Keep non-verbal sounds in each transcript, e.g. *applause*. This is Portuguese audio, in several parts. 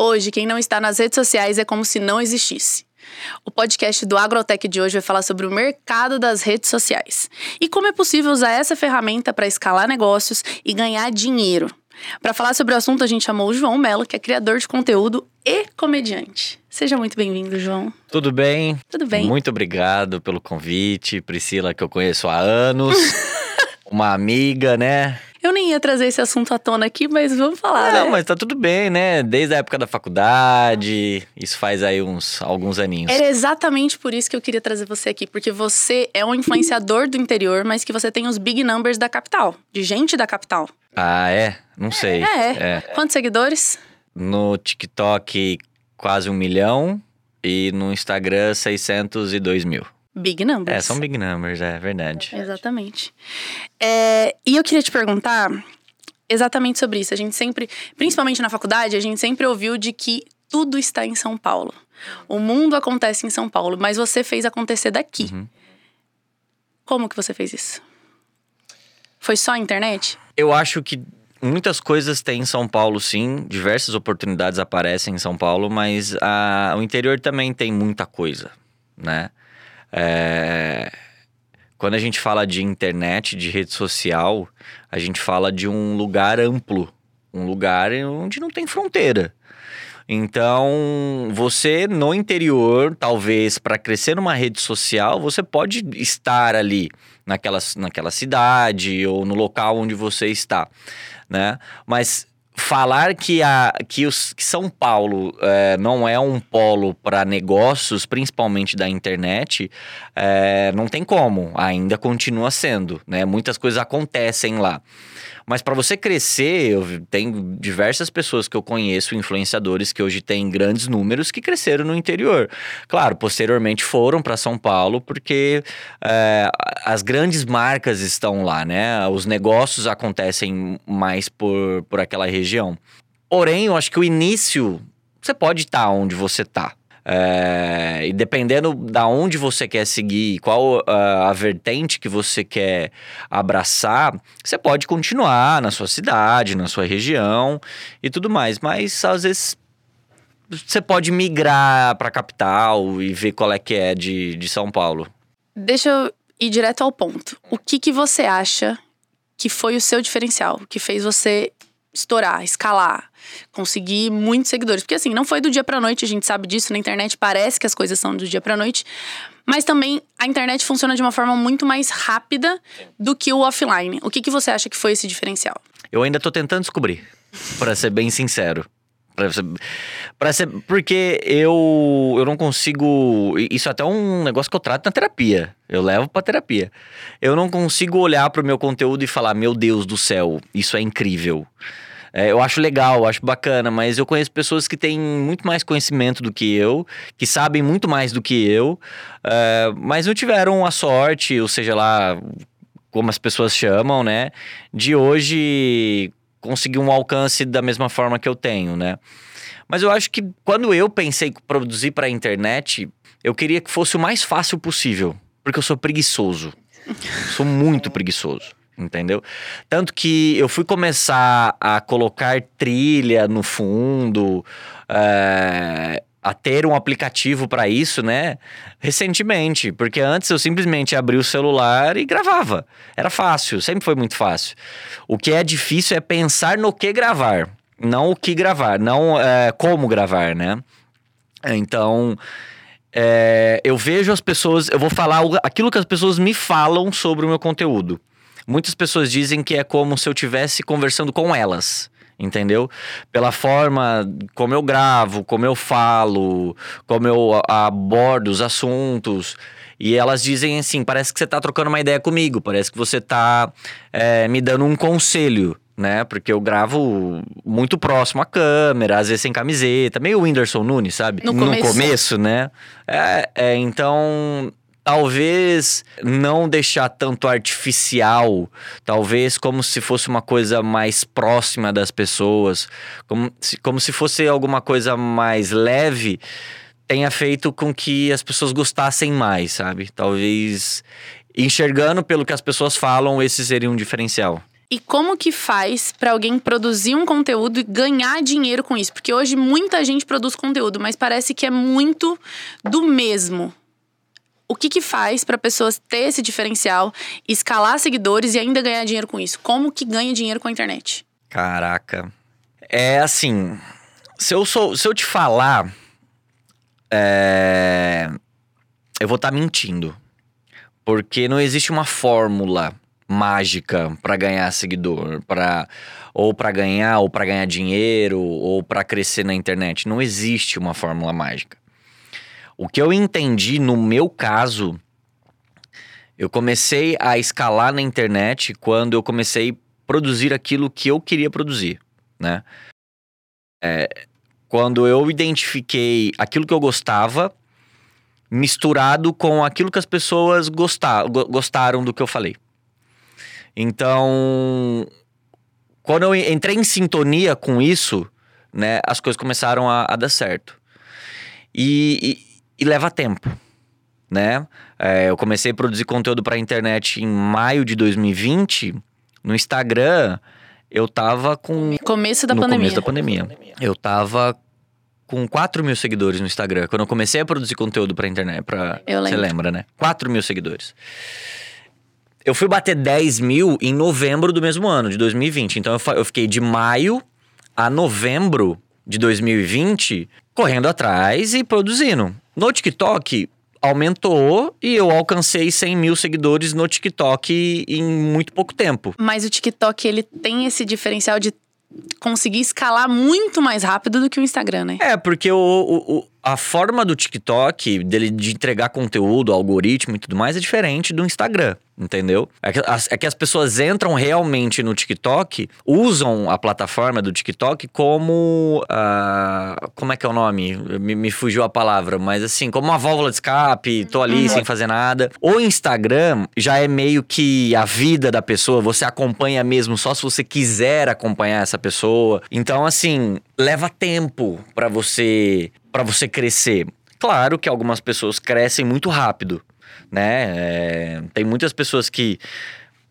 Hoje, quem não está nas redes sociais é como se não existisse. O podcast do Agrotech de hoje vai falar sobre o mercado das redes sociais e como é possível usar essa ferramenta para escalar negócios e ganhar dinheiro. Para falar sobre o assunto, a gente chamou o João Mello, que é criador de conteúdo e comediante. Seja muito bem-vindo, João. Tudo bem? Tudo bem. Muito obrigado pelo convite. Priscila, que eu conheço há anos. *laughs* uma amiga, né? Eu nem ia trazer esse assunto à tona aqui, mas vamos falar, Não, né? mas tá tudo bem, né? Desde a época da faculdade, isso faz aí uns alguns aninhos. Era exatamente por isso que eu queria trazer você aqui, porque você é um influenciador do interior, mas que você tem os big numbers da capital, de gente da capital. Ah, é? Não sei. É. Quantos seguidores? No TikTok, quase um milhão. E no Instagram, 602 mil. Big numbers. É, são big numbers, é verdade. Exatamente. É, e eu queria te perguntar exatamente sobre isso. A gente sempre, principalmente na faculdade, a gente sempre ouviu de que tudo está em São Paulo. O mundo acontece em São Paulo, mas você fez acontecer daqui. Uhum. Como que você fez isso? Foi só a internet? Eu acho que muitas coisas tem em São Paulo, sim. Diversas oportunidades aparecem em São Paulo, mas a, o interior também tem muita coisa, né? É, quando a gente fala de internet, de rede social, a gente fala de um lugar amplo, um lugar onde não tem fronteira. Então, você no interior, talvez para crescer numa rede social, você pode estar ali naquela, naquela cidade ou no local onde você está, né? Mas falar que, a, que, os, que São Paulo é, não é um polo para negócios, principalmente da internet, é, não tem como. Ainda continua sendo, né? Muitas coisas acontecem lá. Mas para você crescer, eu tenho diversas pessoas que eu conheço, influenciadores que hoje têm grandes números que cresceram no interior. Claro, posteriormente foram para São Paulo porque é, as grandes marcas estão lá, né? Os negócios acontecem mais por, por aquela região. Porém, eu acho que o início você pode estar onde você está. É, e dependendo da onde você quer seguir, qual uh, a vertente que você quer abraçar, você pode continuar na sua cidade, na sua região e tudo mais. Mas às vezes você pode migrar para a capital e ver qual é que é de, de São Paulo. Deixa eu ir direto ao ponto. O que, que você acha que foi o seu diferencial, que fez você estourar, escalar, conseguir muitos seguidores. Porque assim, não foi do dia pra noite, a gente sabe disso, na internet parece que as coisas são do dia pra noite, mas também a internet funciona de uma forma muito mais rápida do que o offline. O que, que você acha que foi esse diferencial? Eu ainda tô tentando descobrir, para ser bem sincero. Pra ser, pra ser, porque eu, eu não consigo. Isso é até um negócio que eu trato na terapia. Eu levo pra terapia. Eu não consigo olhar pro meu conteúdo e falar: Meu Deus do céu, isso é incrível. É, eu acho legal, eu acho bacana, mas eu conheço pessoas que têm muito mais conhecimento do que eu, que sabem muito mais do que eu, é, mas não tiveram a sorte, ou seja lá, como as pessoas chamam, né, de hoje conseguir um alcance da mesma forma que eu tenho, né. Mas eu acho que quando eu pensei em produzir para a internet, eu queria que fosse o mais fácil possível, porque eu sou preguiçoso. sou muito preguiçoso entendeu? Tanto que eu fui começar a colocar trilha no fundo, é, a ter um aplicativo para isso, né? Recentemente, porque antes eu simplesmente abria o celular e gravava. Era fácil, sempre foi muito fácil. O que é difícil é pensar no que gravar, não o que gravar, não é, como gravar, né? Então. É, eu vejo as pessoas, eu vou falar aquilo que as pessoas me falam sobre o meu conteúdo. Muitas pessoas dizem que é como se eu estivesse conversando com elas entendeu? Pela forma como eu gravo, como eu falo, como eu abordo os assuntos. E elas dizem assim: parece que você tá trocando uma ideia comigo, parece que você tá é, me dando um conselho. Né? Porque eu gravo muito próximo à câmera, às vezes sem camiseta, meio Whindersson Nunes, sabe? No começo, no começo né? É, é, então talvez não deixar tanto artificial, talvez como se fosse uma coisa mais próxima das pessoas, como se, como se fosse alguma coisa mais leve, tenha feito com que as pessoas gostassem mais, sabe? Talvez enxergando pelo que as pessoas falam, esse seria um diferencial. E como que faz para alguém produzir um conteúdo e ganhar dinheiro com isso? Porque hoje muita gente produz conteúdo, mas parece que é muito do mesmo. O que que faz para pessoas ter esse diferencial, escalar seguidores e ainda ganhar dinheiro com isso? Como que ganha dinheiro com a internet? Caraca. É assim, se eu sou, se eu te falar, é, eu vou estar tá mentindo, porque não existe uma fórmula mágica para ganhar seguidor, para ou para ganhar ou para ganhar dinheiro ou para crescer na internet. Não existe uma fórmula mágica. O que eu entendi no meu caso, eu comecei a escalar na internet quando eu comecei a produzir aquilo que eu queria produzir, né? É, quando eu identifiquei aquilo que eu gostava misturado com aquilo que as pessoas gostaram do que eu falei. Então, quando eu entrei em sintonia com isso, né, as coisas começaram a, a dar certo. E, e, leva tempo, né? É, eu comecei a produzir conteúdo para a internet em maio de 2020. No Instagram, eu tava com. Começo da no pandemia. começo da pandemia. Eu tava com 4 mil seguidores no Instagram. Quando eu comecei a produzir conteúdo pra internet. Pra... Você lembra, né? 4 mil seguidores. Eu fui bater 10 mil em novembro do mesmo ano, de 2020. Então eu, eu fiquei de maio a novembro de 2020 correndo atrás e produzindo. No TikTok, aumentou e eu alcancei 100 mil seguidores no TikTok em muito pouco tempo. Mas o TikTok, ele tem esse diferencial de conseguir escalar muito mais rápido do que o Instagram, né? É, porque o, o, a forma do TikTok, dele de entregar conteúdo, algoritmo e tudo mais, é diferente do Instagram entendeu? É que, as, é que as pessoas entram realmente no TikTok, usam a plataforma do TikTok como. Uh, como é que é o nome? Me, me, fugiu a palavra, mas assim, como uma válvula de escape, tô ali uhum. sem fazer nada. O Instagram já é meio que a vida da pessoa, você acompanha mesmo só se você quiser acompanhar essa pessoa. Então, assim, leva tempo para você para você crescer. Claro que algumas pessoas crescem muito rápido né? É, tem muitas pessoas que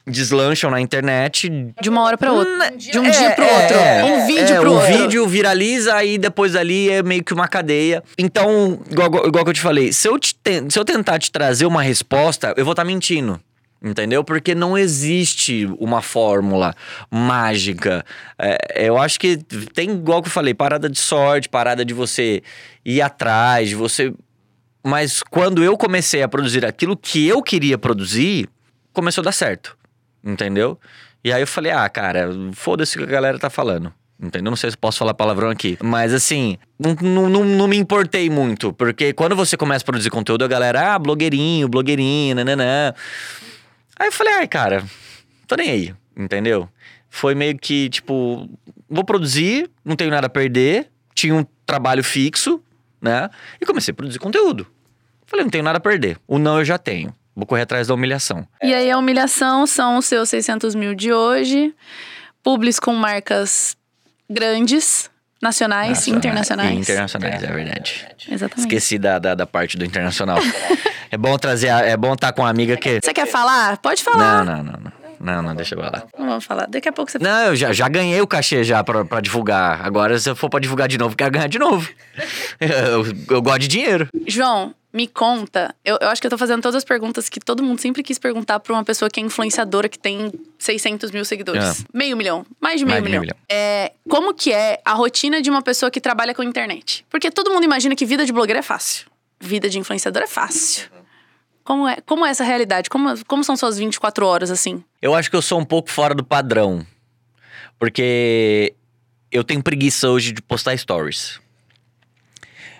deslancham na internet. De uma hora para outra. De um é, dia para outro. É, um vídeo é, um outro. Um vídeo viraliza e depois ali é meio que uma cadeia. Então, igual, igual que eu te falei, se eu, te, se eu tentar te trazer uma resposta, eu vou estar tá mentindo. Entendeu? Porque não existe uma fórmula mágica. É, eu acho que tem, igual que eu falei, parada de sorte, parada de você ir atrás, você mas quando eu comecei a produzir aquilo que eu queria produzir, começou a dar certo. Entendeu? E aí eu falei, ah, cara, foda-se o que a galera tá falando. Entendeu? Não sei se posso falar palavrão aqui. Mas assim, não, não, não me importei muito. Porque quando você começa a produzir conteúdo, a galera, ah, blogueirinho, blogueirinho, nananã. Aí eu falei, ai, cara, tô nem aí. Entendeu? Foi meio que, tipo, vou produzir, não tenho nada a perder. Tinha um trabalho fixo, né? E comecei a produzir conteúdo. Falei, não tenho nada a perder. O não eu já tenho. Vou correr atrás da humilhação. E aí a humilhação são os seus 600 mil de hoje. Publis com marcas grandes, nacionais e internacionais. E internacionais, é verdade. Exatamente. Esqueci da, da, da parte do internacional. *laughs* é bom trazer, é bom estar tá com uma amiga que... Você quer falar? Pode falar. Não, não, não. não. Não, não, deixa eu lá. Não vamos falar. Daqui a pouco você. Não, eu já, já ganhei o cachê já pra, pra divulgar. Agora, se eu for pra divulgar de novo, quero ganhar de novo. *laughs* eu, eu gosto de dinheiro. João, me conta, eu, eu, acho que eu tô fazendo todas as perguntas que todo mundo sempre quis perguntar pra uma pessoa que é influenciadora, que tem 600 mil seguidores. É. Meio milhão, mais de meio, mais milhão. De meio milhão. É, como que é a rotina de uma pessoa que trabalha com internet? Porque todo mundo imagina que vida de blogueiro é fácil. Vida de influenciador é fácil. Como é, como é essa realidade? Como, como são suas 24 horas, assim? Eu acho que eu sou um pouco fora do padrão. Porque eu tenho preguiça hoje de postar stories.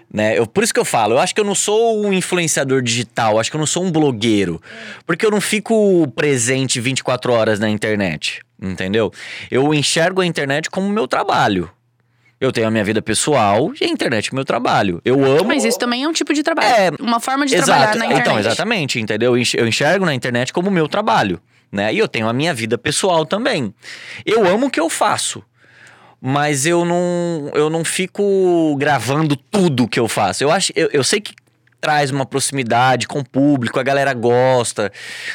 Né? Eu, por isso que eu falo, eu acho que eu não sou um influenciador digital, acho que eu não sou um blogueiro. Porque eu não fico presente 24 horas na internet, entendeu? Eu enxergo a internet como meu trabalho. Eu tenho a minha vida pessoal e a internet é meu trabalho. Eu amo. Mas isso também é um tipo de trabalho. É. Uma forma de exato. trabalhar na internet. Então, exatamente, entendeu? Eu enxergo na internet como meu trabalho. Né? E eu tenho a minha vida pessoal também. Eu amo o que eu faço mas eu não, eu não fico gravando tudo que eu faço. Eu acho, eu, eu sei que traz uma proximidade com o público, a galera gosta,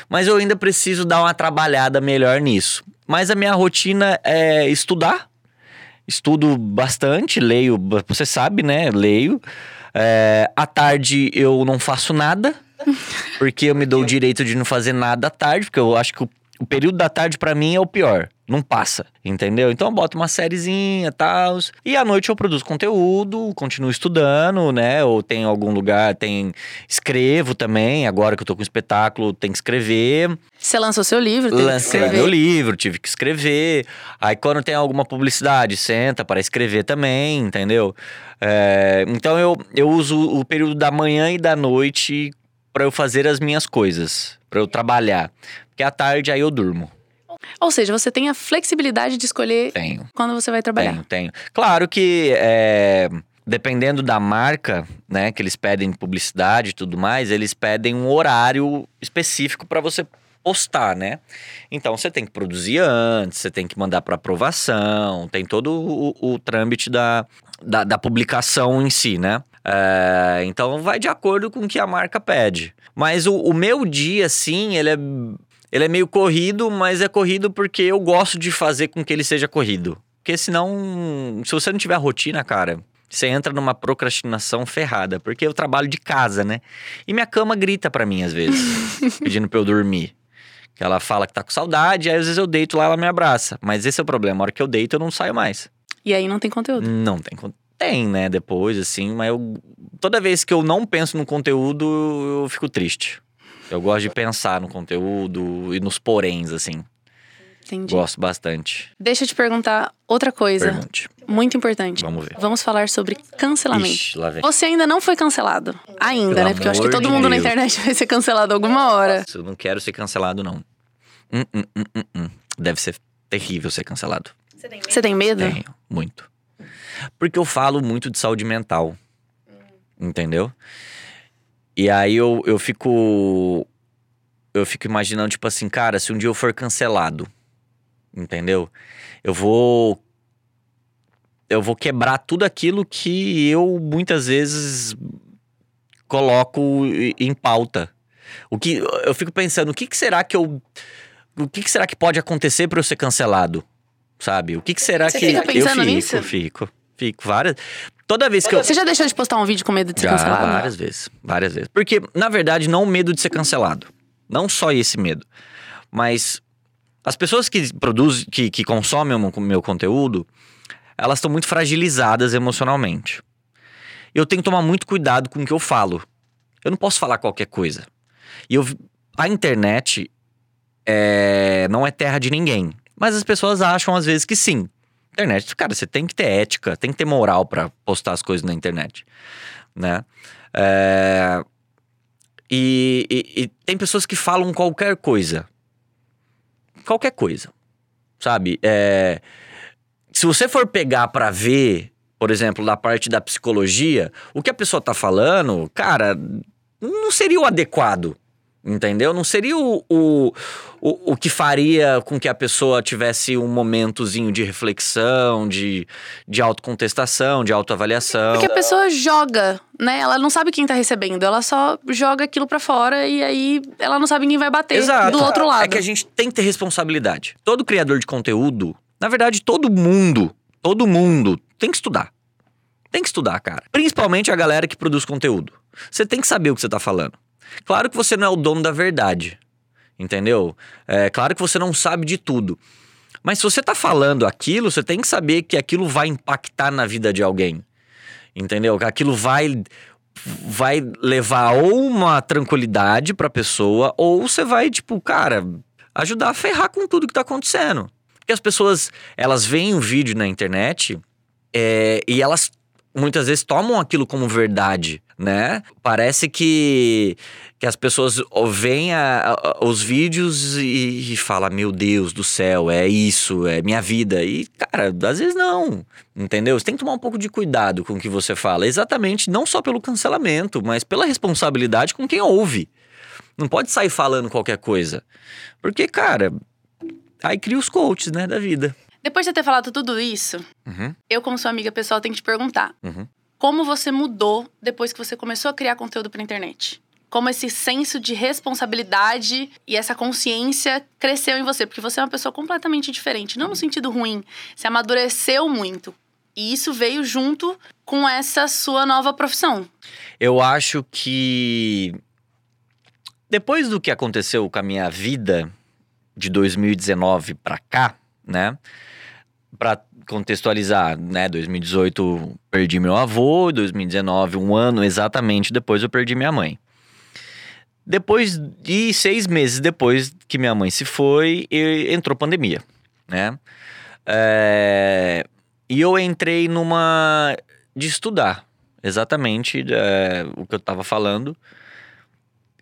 mas eu ainda preciso dar uma trabalhada melhor nisso. Mas a minha rotina é estudar. Estudo bastante, leio, você sabe, né? Leio. É, à tarde eu não faço nada, *laughs* porque eu me dou o direito de não fazer nada à tarde, porque eu acho que o, o período da tarde para mim é o pior. Não passa, entendeu? Então eu boto uma sériezinha e tal. E à noite eu produzo conteúdo, continuo estudando, né? Ou tem algum lugar, tem. Escrevo também, agora que eu tô com espetáculo, tem que escrever. Você lançou seu livro, teve que Lancei escrever. meu livro, tive que escrever. Aí quando tem alguma publicidade, senta para escrever também, entendeu? É, então eu, eu uso o período da manhã e da noite para eu fazer as minhas coisas, para eu trabalhar. Porque à tarde aí eu durmo. Ou seja, você tem a flexibilidade de escolher Tenho. quando você vai trabalhar. Tenho, tenho. Claro que é, dependendo da marca, né, que eles pedem publicidade e tudo mais, eles pedem um horário específico para você postar, né? Então você tem que produzir antes, você tem que mandar para aprovação, tem todo o, o trâmite da, da, da publicação em si, né? É, então vai de acordo com o que a marca pede. Mas o, o meu dia, assim, ele é ele é meio corrido, mas é corrido porque eu gosto de fazer com que ele seja corrido. Porque senão, se você não tiver rotina, cara, você entra numa procrastinação ferrada. Porque eu trabalho de casa, né? E minha cama grita pra mim às vezes, *laughs* pedindo pra eu dormir. Que ela fala que tá com saudade, aí às vezes eu deito lá, ela me abraça. Mas esse é o problema, a hora que eu deito eu não saio mais. E aí não tem conteúdo. Não tem con- Tem, né, depois, assim, mas eu. Toda vez que eu não penso no conteúdo, eu fico triste. Eu gosto de pensar no conteúdo e nos poréns, assim. Entendi. Gosto bastante. Deixa eu te perguntar outra coisa Pergunte. muito importante. Vamos ver. Vamos falar sobre cancelamento. Ixi, lá vem. Você ainda não foi cancelado. Ainda, Pelo né? Porque eu acho que todo de mundo na Deus. internet *laughs* vai ser cancelado alguma hora. Eu não quero ser cancelado, não. Hum, hum, hum, hum, hum. Deve ser terrível ser cancelado. Você tem medo? Tenho, muito. Porque eu falo muito de saúde mental. Entendeu? E aí eu, eu fico. Eu fico imaginando, tipo assim, cara, se um dia eu for cancelado, entendeu? Eu vou. Eu vou quebrar tudo aquilo que eu muitas vezes coloco em pauta. O que eu fico pensando, o que, que será que eu o que, que será que pode acontecer para eu ser cancelado? Sabe? O que, que será Você que fica pensando eu fico, nisso? fico, fico várias. Toda vez que eu Você já deixou de postar um vídeo com medo de ser já, cancelado? várias vezes, várias vezes. Porque na verdade não o medo de ser cancelado, não só esse medo, mas as pessoas que produzem, que, que consomem o meu- conteúdo, elas estão muito fragilizadas emocionalmente. Eu tenho que tomar muito cuidado com o que eu falo. Eu não posso falar qualquer coisa. E eu, a internet é, não é terra de ninguém. Mas as pessoas acham às vezes que sim. Internet, cara, você tem que ter ética, tem que ter moral pra postar as coisas na internet, né? É, e, e- e tem pessoas que falam qualquer coisa. Qualquer coisa, sabe? É, se você for pegar pra ver, por exemplo, da parte da psicologia, o que a pessoa tá falando, cara, não seria o adequado. Entendeu? Não seria o, o, o, o que faria com que a pessoa tivesse um momentozinho de reflexão, de, de autocontestação, de autoavaliação. Porque a pessoa joga, né? Ela não sabe quem tá recebendo, ela só joga aquilo pra fora e aí ela não sabe quem vai bater Exato. do outro lado. É que a gente tem que ter responsabilidade. Todo criador de conteúdo, na verdade, todo mundo, todo mundo tem que estudar. Tem que estudar, cara. Principalmente a galera que produz conteúdo. Você tem que saber o que você tá falando. Claro que você não é o dono da verdade. Entendeu? É claro que você não sabe de tudo. Mas se você tá falando aquilo, você tem que saber que aquilo vai impactar na vida de alguém. Entendeu? Que aquilo vai vai levar ou uma tranquilidade pra pessoa, ou você vai, tipo, cara, ajudar a ferrar com tudo que tá acontecendo. Porque as pessoas, elas veem um vídeo na internet é, e elas muitas vezes tomam aquilo como verdade, né? Parece que, que as pessoas veem a- a- os vídeos e, e falam, meu Deus do céu, é isso, é minha vida. E, cara, às vezes não, entendeu? Você tem que tomar um pouco de cuidado com o que você fala. Exatamente, não só pelo cancelamento, mas pela responsabilidade com quem ouve. Não pode sair falando qualquer coisa. Porque, cara, aí cria os coaches, né, da vida. Depois de ter falado tudo isso, Uhum, eu, como sua amiga pessoal, tenho que te perguntar: uhum. Como você mudou depois que você começou a criar conteúdo pra internet? como esse senso de responsabilidade e essa consciência cresceu em você, porque você é uma pessoa completamente diferente, não no sentido ruim, você amadureceu muito. E isso veio junto com essa sua nova profissão. Eu acho que depois do que aconteceu com a minha vida de 2019 para cá, né? Para contextualizar, né? 2018 perdi meu avô, 2019 um ano exatamente depois eu perdi minha mãe. Depois de seis meses depois que minha mãe se foi, entrou pandemia, né? É, e eu entrei numa de estudar, exatamente é, o que eu tava falando.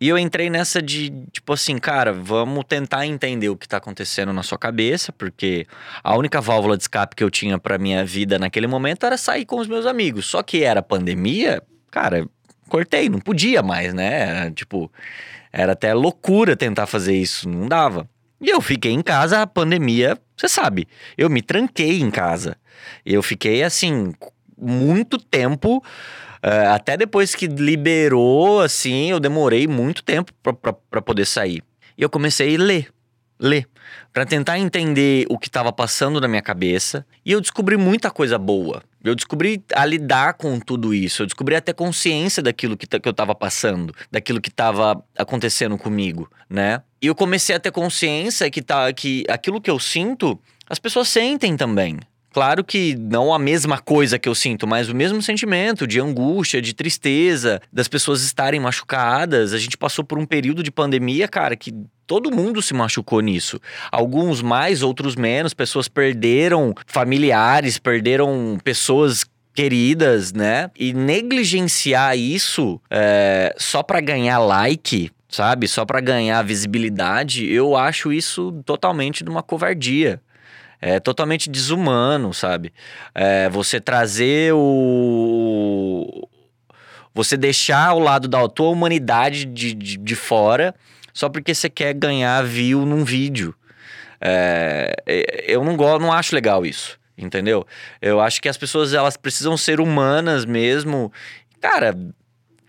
E eu entrei nessa de, tipo assim, cara, vamos tentar entender o que tá acontecendo na sua cabeça, porque a única válvula de escape que eu tinha pra minha vida naquele momento era sair com os meus amigos. Só que era pandemia, cara, cortei, não podia mais, né? Era, tipo, era até loucura tentar fazer isso, não dava. E eu fiquei em casa, a pandemia, você sabe, eu me tranquei em casa. Eu fiquei assim, muito tempo Uh, até depois que liberou, assim, eu demorei muito tempo para poder sair. E eu comecei a ler, ler, para tentar entender o que estava passando na minha cabeça. E eu descobri muita coisa boa. Eu descobri a lidar com tudo isso. Eu descobri até consciência daquilo que, que eu estava passando, daquilo que estava acontecendo comigo, né? E eu comecei a ter consciência que, tá, que aquilo que eu sinto, as pessoas sentem também. Claro que não a mesma coisa que eu sinto, mas o mesmo sentimento de angústia, de tristeza, das pessoas estarem machucadas. A gente passou por um período de pandemia, cara, que todo mundo se machucou nisso. Alguns mais, outros menos. Pessoas perderam familiares, perderam pessoas queridas, né? E negligenciar isso é, só para ganhar like, sabe? Só para ganhar visibilidade, eu acho isso totalmente de uma covardia é totalmente desumano, sabe? É, você trazer o. Você deixar o lado da tua humanidade de, de, de fora só porque você quer ganhar view num vídeo. É, eu não gosto, não acho legal isso, entendeu? Eu acho que as pessoas elas precisam ser humanas mesmo. Cara,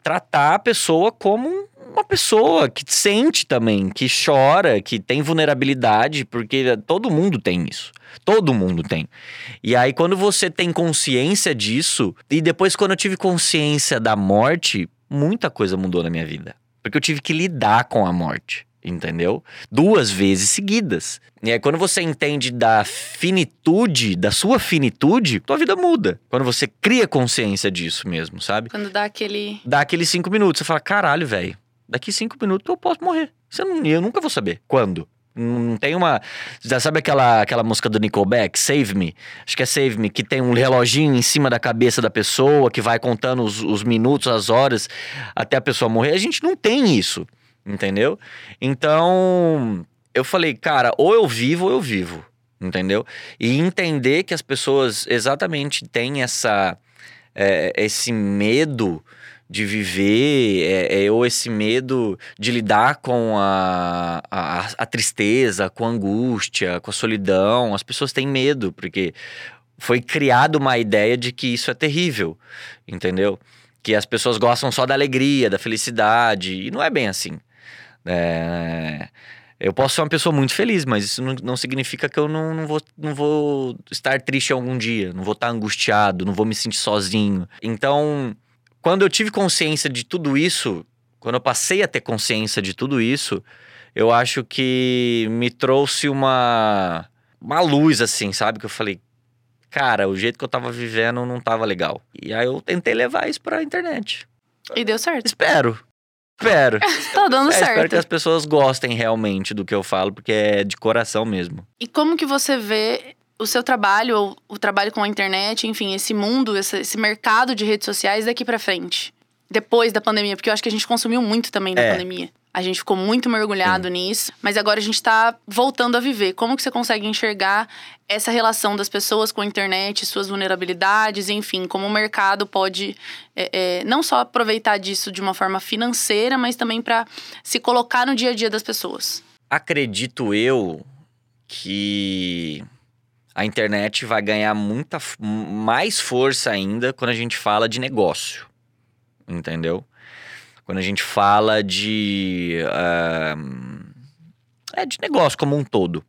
tratar a pessoa como uma pessoa que sente também, que chora, que tem vulnerabilidade, porque todo mundo tem isso. Todo mundo tem. E aí, quando você tem consciência disso, e depois, quando eu tive consciência da morte, muita coisa mudou na minha vida. Porque eu tive que lidar com a morte, entendeu? Duas vezes seguidas. E aí, quando você entende da finitude, da sua finitude, tua vida muda. Quando você cria consciência disso mesmo, sabe? Quando dá aquele. Dá aqueles cinco minutos. Você fala, caralho, velho, daqui cinco minutos eu posso morrer. Você não, eu nunca vou saber quando. Não tem uma. Já sabe aquela, aquela música do Nickelback, Save Me? Acho que é Save Me, que tem um reloginho em cima da cabeça da pessoa que vai contando os, os minutos, as horas até a pessoa morrer. A gente não tem isso, entendeu? Então, eu falei, cara, ou eu vivo ou eu vivo, entendeu? E entender que as pessoas exatamente têm essa, é, esse medo de viver, é, é, ou esse medo de lidar com a, a, a, tristeza, com a angústia, com a solidão. As pessoas têm medo, porque foi criada uma ideia de que isso é terrível, entendeu? Que as pessoas gostam só da alegria, da felicidade, e não é bem assim. É... Eu posso ser uma pessoa muito feliz, mas isso não, não significa que eu não, não, vou, não vou estar triste algum dia, não vou estar angustiado, não vou me sentir sozinho. Então, quando eu tive consciência de tudo isso, quando eu passei a ter consciência de tudo isso, eu acho que me trouxe uma uma luz assim, sabe? Que eu falei, cara, o jeito que eu tava vivendo não tava legal. E aí eu tentei levar isso pra internet. E deu certo. Espero. Espero. *laughs* tá dando é, certo. Espero que as pessoas gostem realmente do que eu falo, porque é de coração mesmo. E como que você vê o seu trabalho, ou o trabalho com a internet, enfim, esse mundo, esse, esse mercado de redes sociais daqui para frente? Depois da pandemia, porque eu acho que a gente consumiu muito também na é. pandemia. A gente ficou muito mergulhado Sim. nisso, mas agora a gente está voltando a viver. Como que você consegue enxergar essa relação das pessoas com a internet, suas vulnerabilidades, enfim, como o mercado pode é, é, não só aproveitar disso de uma forma financeira, mas também para se colocar no dia a dia das pessoas? Acredito eu que a internet vai ganhar muita mais força ainda quando a gente fala de negócio. Entendeu? quando a gente fala de. ah, é de negócio como um todo.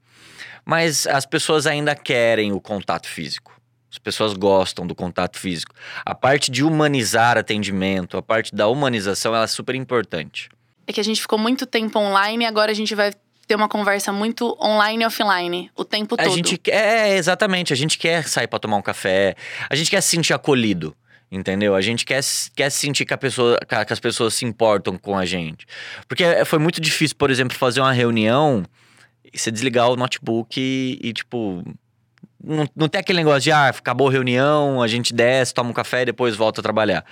Mas as pessoas ainda querem o contato físico. As pessoas gostam do contato físico. A parte de humanizar atendimento, a parte da humanização, ela é super importante. É que a gente ficou muito tempo online e agora a gente vai ter uma conversa muito online e offline o tempo A todo. gente quer, é, exatamente, a gente quer sair pra tomar um café, a gente quer se sentir acolhido, entendeu? A gente quer, se- quer sentir que, a pessoa, que a- que as pessoas se importam com a gente. Porque é, foi muito difícil, por exemplo, fazer uma reunião e você desligar o notebook e, e, tipo. Não, não tem aquele negócio de, ah, acabou a reunião, a gente desce, toma um café e depois volta a trabalhar.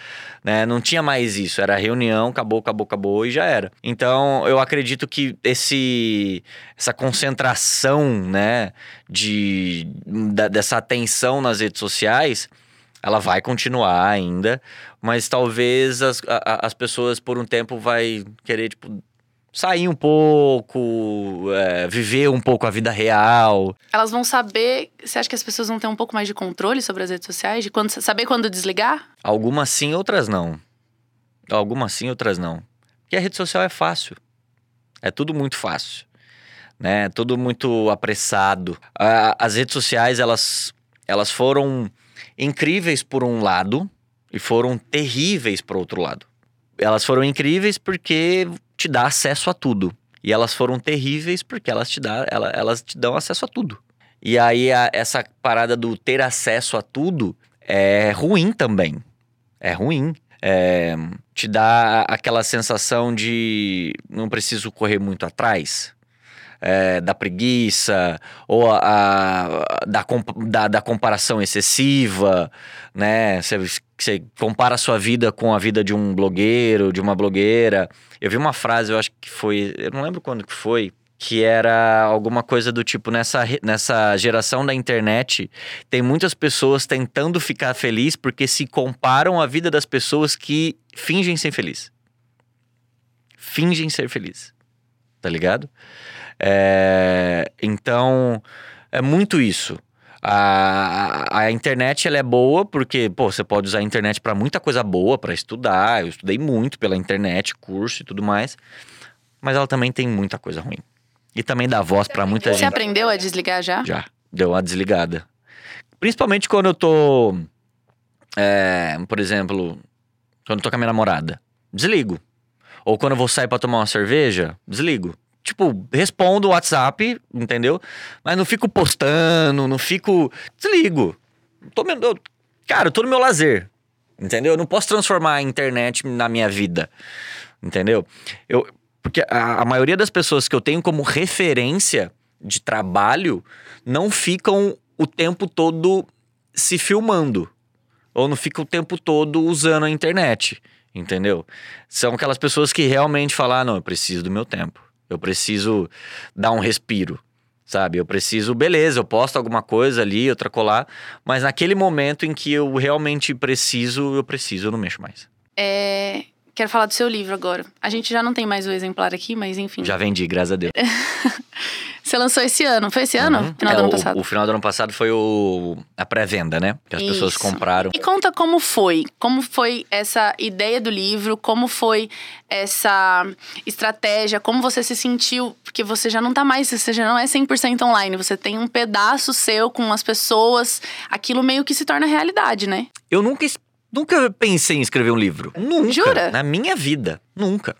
Né? Não tinha mais isso. Era reunião, acabou, acabou, acabou e já era. Então, eu acredito que esse, essa concentração, né, de, da- dessa atenção nas redes sociais, ela vai continuar ainda, mas talvez as, a- as pessoas por um tempo vai querer, tipo, sair um pouco, é, viver um pouco a vida real. Elas vão saber. Você acha que as pessoas vão ter um pouco mais de controle sobre as redes sociais? De quando, saber quando desligar? Algumas sim, outras não. Algumas sim, outras não. Porque a rede social é fácil. É tudo muito fácil. Né? Tudo muito apressado. As redes sociais, elas, elas foram incríveis por um lado e foram terríveis por outro lado. Elas foram incríveis porque te dá acesso a tudo. E elas foram terríveis porque elas te, dá, ela- elas te dão acesso a tudo. E aí, a- essa parada do ter acesso a tudo é ruim também. É ruim. É, te dá aquela sensação de não preciso correr muito atrás. é, da preguiça, ou a, a- da, da, da comparação excessiva, né? Você, você compara a sua vida com a vida de um blogueiro, de uma blogueira. Eu vi uma frase, eu acho que foi. Eu não lembro quando que foi. Que era alguma coisa do tipo, nessa, nessa geração da internet, tem muitas pessoas tentando ficar feliz porque se comparam à vida das pessoas que fingem ser feliz. Fingem ser feliz. Tá ligado? É, então, é muito isso. A, a, a internet ela é boa porque, pô, você pode usar a internet para muita coisa boa, para estudar. Eu estudei muito pela internet, curso e tudo mais. Mas ela também tem muita coisa ruim. E também dá voz para muita Você gente. aprendeu a desligar já? Já, deu uma desligada. Principalmente quando eu tô. é, por exemplo, quando eu tô com a minha namorada. Desligo. Ou quando eu vou sair pra tomar uma cerveja, desligo. Tipo, respondo o WhatsApp, entendeu? Mas não fico postando, não fico. Desligo. Tô, eu- cara, eu tô no meu lazer. Entendeu? Eu não posso transformar a internet na minha vida. Entendeu? Eu, porque a, a maioria das pessoas que eu tenho como referência de trabalho não ficam o tempo todo se filmando. Ou não ficam o tempo todo usando a internet. Entendeu? São aquelas pessoas que realmente falam: ah, não, eu preciso do meu tempo. Eu preciso dar um respiro. Sabe? Eu preciso, beleza, eu posto alguma coisa ali, outra colar. Mas naquele momento em que eu realmente preciso, eu preciso, eu não mexo mais. É, Quero falar do seu livro agora. A gente já não tem mais o exemplar aqui, mas enfim. Já vendi, graças a Deus. *laughs* Você lançou esse ano? Foi esse ano? Uhum. Final É, do ano o- passado. O, final do ano passado foi o, a pré-venda, né? Que as pessoas Isso. compraram. E conta como foi. Como foi essa ideia do livro? Como foi essa estratégia? Como você se sentiu? Porque você já não tá mais, você já não é 100% online. Você tem um pedaço seu com as pessoas. Aquilo meio que se torna realidade, né? Eu nunca, nunca pensei em escrever um livro. Nunca. Jura? Na minha vida. Nunca.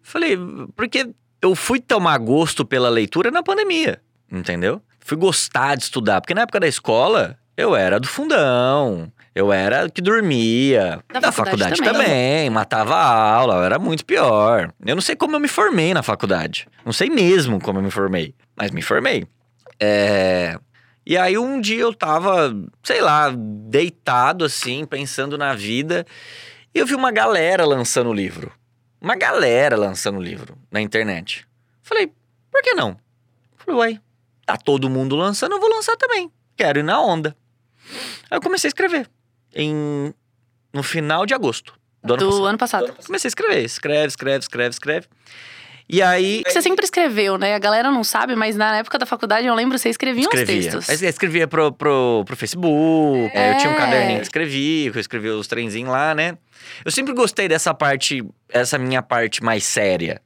Falei, porque eu fui tomar gosto pela leitura na pandemia. Entendeu? Fui gostar de estudar. Porque na época da escola, eu era do fundão. Eu era que dormia. Da Da, faculdade faculdade, também. também. Matava a aula. Eu era muito pior. Eu não sei como eu me formei na faculdade. Não sei mesmo como eu me formei. Mas me formei. É. E aí um dia eu tava, sei lá, deitado assim, pensando na vida, e eu vi uma galera lançando o livro. Uma galera lançando livro na internet. Falei, por que não? Falei, uai, tá todo mundo lançando, eu vou lançar também. Quero ir na onda. Aí eu comecei a escrever. Em, no final de agosto do ano do passado. ano passado. Comecei a escrever, escreve, escreve, escreve, escreve. E aí. Você sempre escreveu, né? A galera não sabe, mas na época da faculdade eu lembro que você escrevia escrevia. uns textos. Eu escrevia pro, pro, pro Facebook, É. eu tinha um caderninho que escrevia, que eu escrevia os trenzinhos lá, né? Eu sempre gostei dessa parte, essa minha parte mais séria,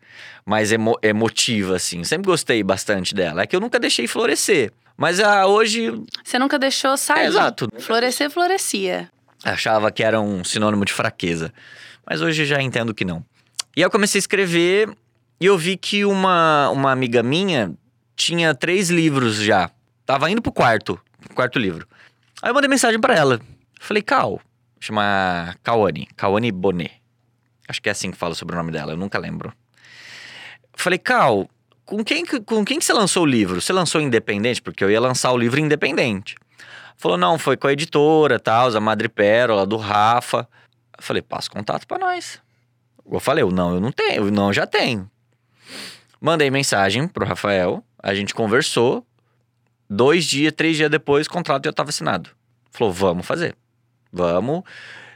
mais emo- emotiva, assim. Sempre gostei bastante dela. É que eu nunca deixei florescer. Mas ah, hoje Você nunca deixou sair. É, exato. Florescer, florescia. achava que era um sinônimo de fraqueza. Mas hoje já entendo que não. E aí eu comecei a escrever e eu vi que uma, uma amiga minha tinha três livros já. Tava indo pro quarto, quarto livro. Aí eu mandei mensagem pra ela. Falei, Cal, chama Kawane, Kawane Bonet. Acho que é assim que fala sobre o nome dela, eu nunca lembro. Falei, Cal, com quem, que- com quem que você lançou o livro? Você lançou independente? Porque eu ia lançar o livro independente. Falou, não, foi com a editora, tal, a Madre Pérola, do Rafa. Falei, passa contato pra nós. Eu falei, eu não, eu não tenho, eu não, já tenho. Mandei mensagem pro Rafael, a gente conversou. Dois dias, três dias depois, o contrato já estava assinado. Falou, vamos fazer. Vamos.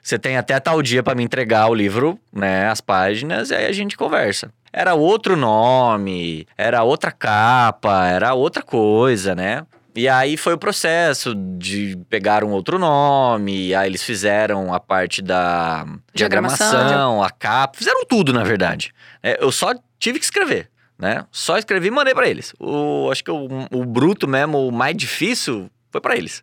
Você tem até tal dia pra me entregar o livro, né? As páginas, e aí a gente conversa. Era outro nome, era outra capa, era outra coisa, né? E aí foi o processo de pegar um outro nome, aí eles fizeram a parte da Diagramação. diagramação, a capa, fizeram tudo, na verdade. É, eu só tive que escrever, né? Só escrevi e mandei pra eles. O, acho que o, o bruto mesmo, o mais difícil, foi pra eles,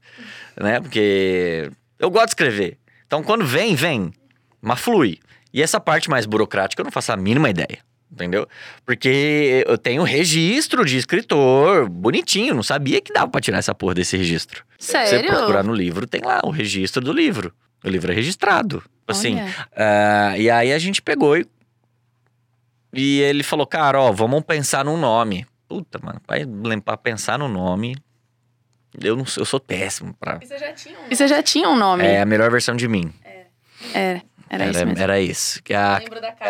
né? Porque eu gosto de escrever. Então, quando vem, vem. Mas flui. E essa parte mais burocrática eu não faço a mínima ideia. Entendeu? Porque eu tenho registro de escritor bonitinho, não sabia que dava pra tirar essa porra desse registro. Você Sério? procurar no livro, tem lá o registro do livro. O livro é registrado. Assim, ah, e aí a gente pegou e, e ele falou, cara, ó, vamos pensar num nome. Puta, mano, pra, pra pensar no nome, eu, não, sou- eu sou péssimo pra... E você já tinha um nome? É a melhor versão de mim. É, era, isso mesmo. Era isso. Que a,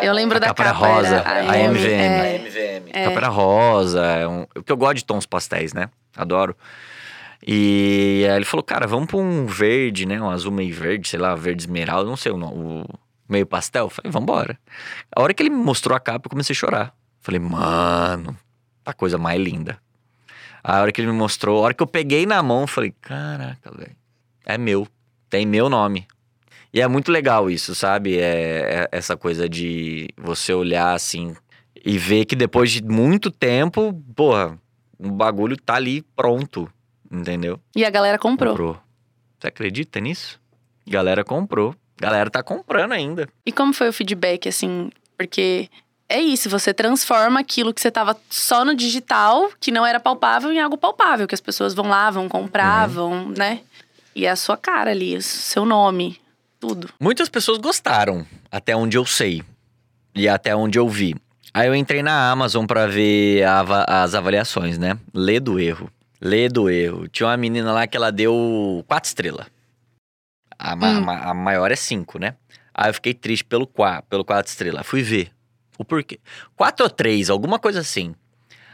Eu lembro a da capa era capa. rosa, era a M, MVM. é. A capa era rosa, é um, porque eu gosto de tons pastéis, né? Adoro. E aí ele falou, cara, vamos pra um verde, né? Um azul meio verde, sei lá, verde esmeralda, não sei o nome, o meio pastel. Eu falei, vambora. A hora que ele me mostrou a capa, eu comecei a chorar. Falei, mano, a coisa mais linda. A hora que ele me mostrou, a hora que eu peguei na mão, eu falei, caraca, velho, é meu, tem meu nome. E é muito legal isso, sabe? É, é essa coisa de você olhar assim e ver que depois de muito tempo, porra, o bagulho tá ali pronto, entendeu? E a galera comprou. Você acredita nisso? Galera comprou. Galera tá comprando ainda. E como foi o feedback, assim? Porque é isso, você transforma aquilo que você tava só no digital, que não era palpável, em algo palpável, que as pessoas vão lá, vão comprar, Uhum. vão, né? E é a sua cara ali, o seu nome, tudo. Muitas pessoas gostaram, até onde eu sei. E até onde eu vi. Aí eu entrei na Amazon pra ver a as avaliações, né? Lê do erro. Lê do erro. Tinha uma menina lá que ela deu quatro estrelas. A, Hum. a maior é cinco, né? Aí eu fiquei triste pelo, qua- pelo quatro estrelas. Fui ver. O porquê. Quatro ou três, alguma coisa assim.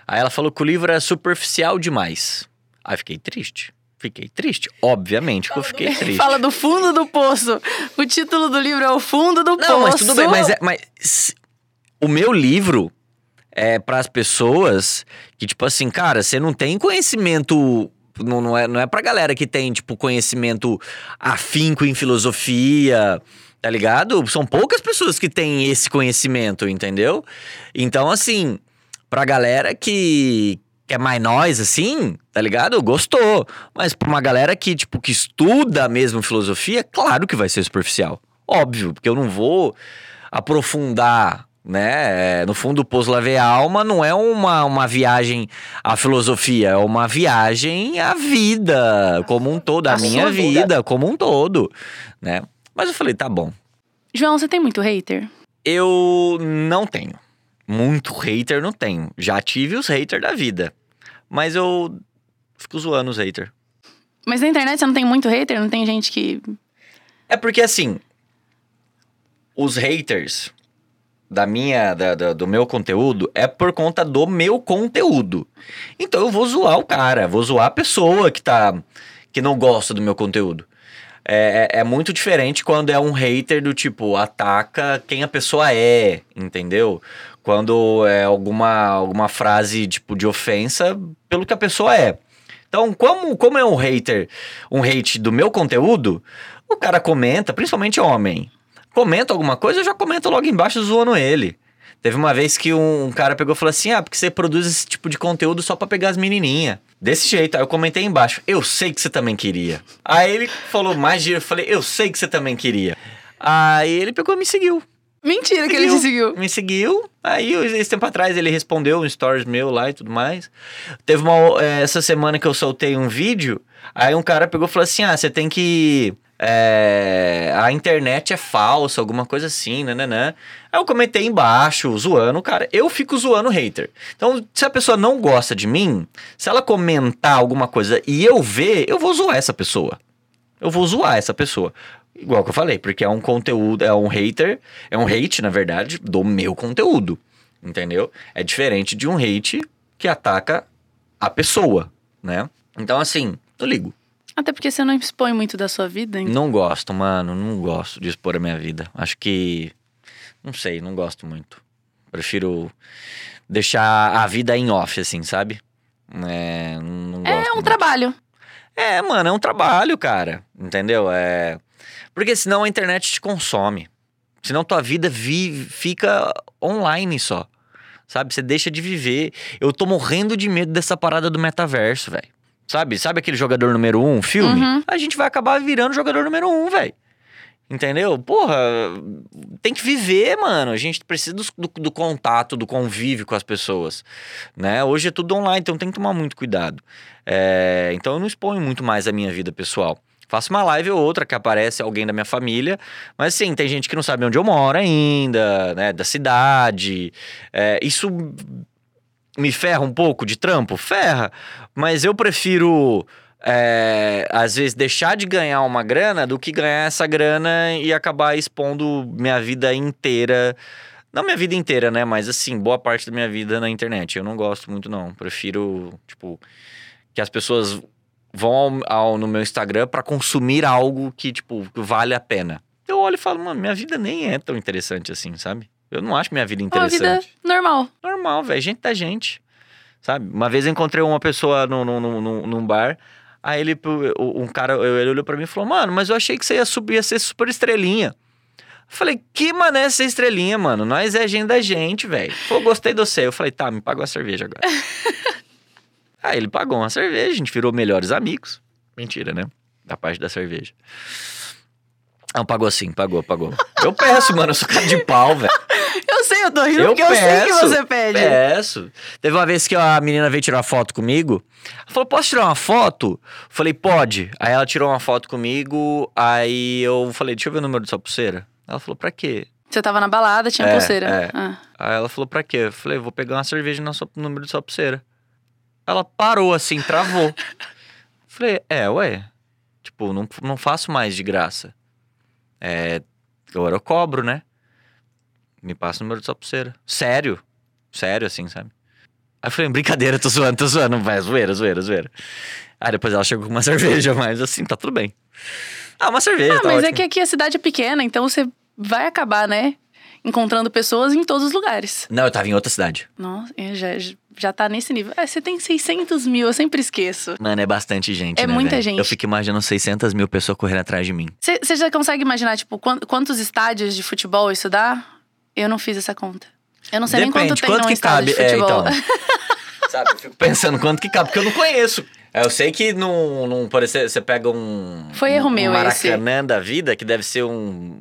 Aí ela falou que o livro era superficial demais. Aí fiquei triste. Fiquei triste. Obviamente que eu fiquei *laughs* triste. Fala do fundo do poço. O título do livro é O Fundo do Poço. Não, mas tudo bem, mas, é, mas o meu livro é para as pessoas que, tipo assim, cara, você não tem conhecimento. Não, não, é, não é pra galera que tem, tipo, conhecimento afinco em filosofia, tá ligado? São poucas pessoas que têm esse conhecimento, entendeu? Então, assim, pra galera que, que é mais nós, assim, tá ligado? Gostou. Mas pra uma galera que, tipo, que estuda mesmo filosofia, claro que vai ser superficial. Óbvio, porque eu não vou aprofundar, né? É, No fundo, o Poço Lavei a Alma não é uma, uma viagem à filosofia, é uma viagem à vida como um todo, à A minha vida. vida como um todo, né? Mas eu falei, tá bom. João, você tem muito hater? Eu não tenho. Muito hater não tenho. Já tive os haters da vida. Mas eu fico zoando os haters. Mas na internet você não tem muito hater? Não tem gente que. É porque assim, os haters da minha, da- da- do meu conteúdo é por conta do meu conteúdo. Então eu vou zoar o cara, vou zoar a pessoa que tá que não gosta do meu conteúdo. É, é, é muito diferente quando é um hater do tipo, ataca quem a pessoa é, entendeu? Quando é alguma, alguma frase tipo de ofensa pelo que a pessoa é. Então, como, como é um hater, um hate do meu conteúdo, o cara comenta, principalmente homem, comenta alguma coisa, eu já comento logo embaixo zoando ele. Teve uma vez que um, um cara pegou e falou assim: Ah, porque você produz esse tipo de conteúdo só pra pegar as menininhas. Desse jeito. Aí eu comentei embaixo: Eu sei que você também queria. Aí ele falou mais dinheiro. Eu falei: Eu sei que você também queria. Aí ele pegou e me seguiu. Mentira que ele te seguiu. Me seguiu. Aí, esse tempo atrás, ele respondeu um stories meu lá e tudo mais. Teve uma. é, Essa semana que eu soltei um vídeo. Aí um cara pegou e falou assim: Ah, você tem que. É, a internet é falsa, alguma coisa assim, né? Aí eu comentei embaixo, zoando cara. Eu fico zoando hater. Então, se a pessoa não gosta de mim, se ela comentar alguma coisa e eu ver, eu vou zoar essa pessoa. Eu vou zoar essa pessoa. Igual que eu falei, porque é um conteúdo, é um hater, é um hate, na verdade, do meu conteúdo. Entendeu? É diferente de um hate que ataca a pessoa, né? Então, assim, eu ligo. Até porque você não expõe muito da sua vida, hein? Não gosto, mano, não gosto de expor a minha vida. Acho que. Não sei, não gosto muito. Prefiro deixar a vida em off, assim, sabe? É, não gosto. É um muito. trabalho. É, mano, é um trabalho, cara. Entendeu? É. Porque senão a internet te consome. Senão tua vida vi... fica online só. Sabe? Você deixa de viver. Eu tô morrendo de medo dessa parada do metaverso, velho. Sabe? Sabe aquele jogador número um, filme? Uhum. A gente vai acabar virando jogador número um, velho. Entendeu? Porra, tem que viver, mano. A gente precisa do, do, do contato, do convívio com as pessoas, né? Hoje é tudo online, então tem que tomar muito cuidado. É, então eu não exponho muito mais a minha vida pessoal. Faço uma live ou outra que aparece alguém da minha família, mas sim, tem gente que não sabe onde eu moro ainda, né? Da cidade. É, isso me ferra um pouco de trampo? Ferra. Mas eu prefiro, é, às vezes, deixar de ganhar uma grana do que ganhar essa grana e acabar expondo minha vida inteira. Não minha vida inteira, né? Mas assim, boa parte da minha vida na internet. Eu não gosto muito, não. Prefiro, tipo, que as pessoas vão ao, ao- no meu Instagram pra consumir algo que, tipo, vale a pena. Eu olho e falo, mano, minha vida nem é tão interessante assim, sabe? Eu não acho minha vida Uma interessante vida normal. normal, velho. Gente da gente. Sabe? Uma vez eu encontrei uma pessoa num, num, num, num bar. Aí ele, um cara, ele olhou pra mim e falou: Mano, mas eu achei que você ia subir, ia ser super estrelinha. Eu falei, que mané ser estrelinha, mano? Nós é gente da gente, velho. Falou, gostei do você. Eu falei, tá, me paga uma cerveja agora. *laughs* Aí ele pagou uma cerveja, a gente virou melhores amigos. Mentira, né? Da parte da cerveja. Não, pagou sim, pagou, pagou. Eu peço, mano, eu sou cara de pau, velho. Eu sei, eu tô rindo Eu porque eu sei que peço, você pede. Peço. Teve uma vez que a menina veio tirar foto comigo. Ela falou, posso tirar uma foto? Falei, pode. Aí ela tirou uma foto comigo. Aí eu falei, deixa eu ver o número da sua pulseira. Ela falou, pra quê? Você tava na balada, tinha É, pulseira. é. Ah. Aí ela falou, pra quê? Eu falei, vou pegar uma cerveja no seu- no número da sua pulseira. Ela parou assim, travou. *laughs* falei, é, ué. Tipo, não, não faço mais de graça. É, agora eu cobro, né? Me passa o número da sua pulseira. Sério. Sério, assim, sabe? Aí eu falei, brincadeira, tô zoando, tô zoando. Vai, zoeira, zoeira, zoeira. Aí depois ela chegou com uma *laughs* cerveja, mas assim, tá tudo bem. Ah, uma cerveja, Ah, tá mas é ótimo. que aqui a cidade é pequena, então você vai acabar, né? Encontrando pessoas em todos os lugares. Não, eu tava em outra cidade. Nossa, é, já, já tá nesse nível. É, você tem 600 mil, eu sempre esqueço. Mano, é bastante gente, É né, muita velho? gente. Eu fico imaginando 600 mil pessoas correndo atrás de mim. Você você já consegue imaginar, tipo, quan- quantos estádios de futebol isso dá? Eu não fiz essa conta. Eu não sei nem quanto tem num que estádio cabe. de futebol. É, então. *laughs* Sabe, eu fico pensando quanto que cabe, porque eu não conheço. É, Eu sei que num, num por exemplo, você pega um. Foi erro um meu Maracanã da vida, que deve ser um,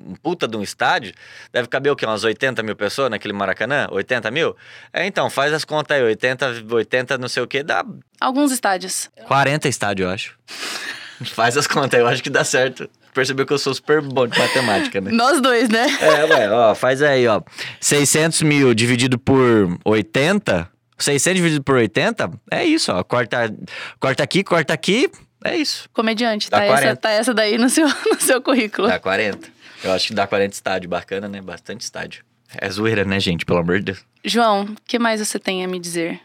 um puta de um estádio. Deve caber o quê? Umas 80 mil pessoas naquele Maracanã? 80 mil? É, então, faz as contas aí. 80, 80 não sei o quê, dá Alguns estádios. 40 estádios, eu acho. *laughs* faz as contas aí, eu acho que dá certo. Percebeu que eu sou super bom de matemática, né? Nós dois, né? É, ué, ó, faz aí, ó. 600 mil dividido por 80. 600 dividido por 80, é isso, ó. Corta, corta aqui, corta aqui, é isso. Comediante, Dá tá essa, 40. tá essa daí no seu, *laughs* no seu currículo. Dá 40. Eu acho que dá 40 estádio. Bacana, né? Bastante estádio. É zoeira, né, gente? Pelo amor de Deus. João, o que mais você tem a me dizer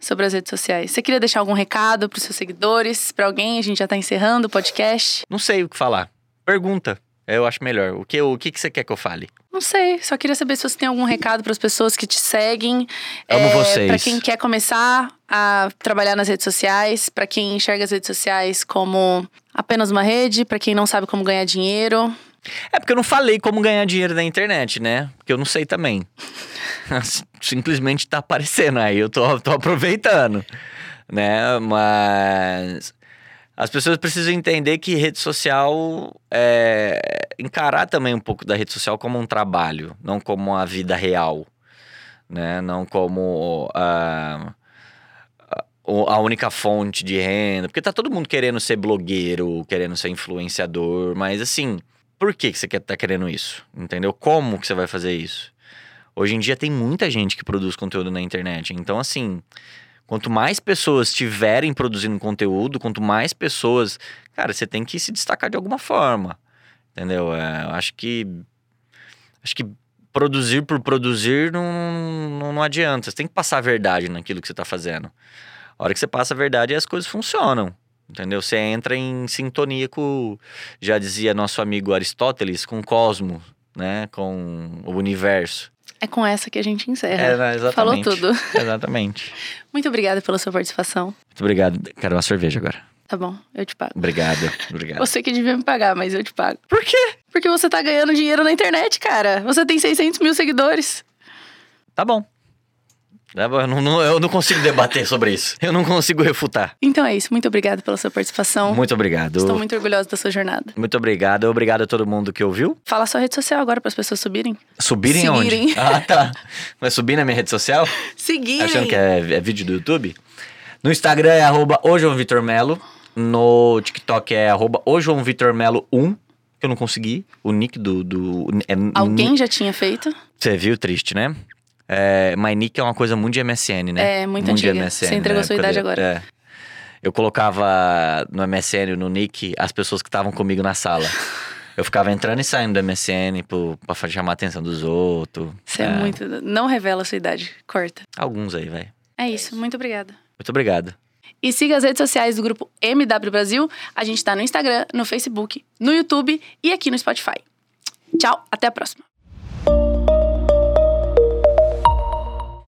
sobre as redes sociais? Você queria deixar algum recado pros seus seguidores, pra alguém? A gente já tá encerrando o podcast. Não sei o que falar. Pergunta. Eu acho melhor. O que, o que, que você quer que eu fale? Não sei, só queria saber se você tem algum recado para as pessoas que te seguem. Amo vocês. Para quem quer começar a trabalhar nas redes sociais, para quem enxerga as redes sociais como apenas uma rede, para quem não sabe como ganhar dinheiro. É porque eu não falei como ganhar dinheiro na internet, né? Porque eu não sei também. *laughs* Simplesmente tá aparecendo aí, eu tô, tô aproveitando, né? Mas as pessoas precisam entender que rede social é encarar também um pouco da rede social como um trabalho, não como a vida real, né? Não como a, a única fonte de renda, porque tá todo mundo querendo ser blogueiro, querendo ser influenciador, mas assim, por que, que você tá querendo isso? Entendeu? Como que você vai fazer isso? Hoje em dia tem muita gente que produz conteúdo na internet. Então, assim, quanto mais pessoas estiverem produzindo conteúdo, quanto mais pessoas. Cara, você tem que se destacar de alguma forma. Entendeu? É, eu acho que. Acho que produzir por produzir não, não, não adianta. Você tem que passar a verdade naquilo que você está fazendo. A hora que você passa a verdade, as coisas funcionam. Entendeu? Você entra em sintonia com, já dizia nosso amigo Aristóteles, com o cosmos, né? Com o universo. É com essa que a gente encerra. É, exatamente. Falou tudo. *laughs* Exatamente. Muito obrigada pela sua participação. Muito obrigado. Quero uma cerveja agora. Tá bom, eu te pago. Obrigado, obrigado. Você que devia me pagar, mas eu te pago. Por quê? Porque você tá ganhando dinheiro na internet, cara. Você tem 600 mil seguidores. Tá bom. Tá eu não, eu não consigo debater sobre isso. Eu não consigo refutar. Então é isso. Muito obrigada pela sua participação. Muito obrigado. Estou muito orgulhosa da sua jornada. Muito obrigado. Obrigado a todo mundo que ouviu. Fala sua rede social agora para as pessoas subirem. Subirem Seguirem. aonde? *laughs* Ah, tá. Vai subir na minha rede social? Seguirem. Achando que é, é vídeo do YouTube? No Instagram é arroba Melo. No TikTok é arroba Melo 1. Que eu não consegui. O nick do... do é, Alguém já tinha feito? Você viu? Triste, né? É, My Nick é uma coisa muito de MSN, né? É, muito antiga. Você entregou né? sua idade agora. É. Eu colocava no MSN, no Nick, as pessoas que estavam comigo na sala. *laughs* Eu ficava entrando e saindo do MSN pro, pra chamar a atenção dos outros. Você é. muito. Não revela a sua idade. Corta. Alguns aí, vai. É isso. Muito obrigada. Muito obrigado. E siga as redes sociais do grupo MW Brasil. A gente tá no Instagram, no Facebook, no YouTube e aqui no Spotify. Tchau, até a próxima.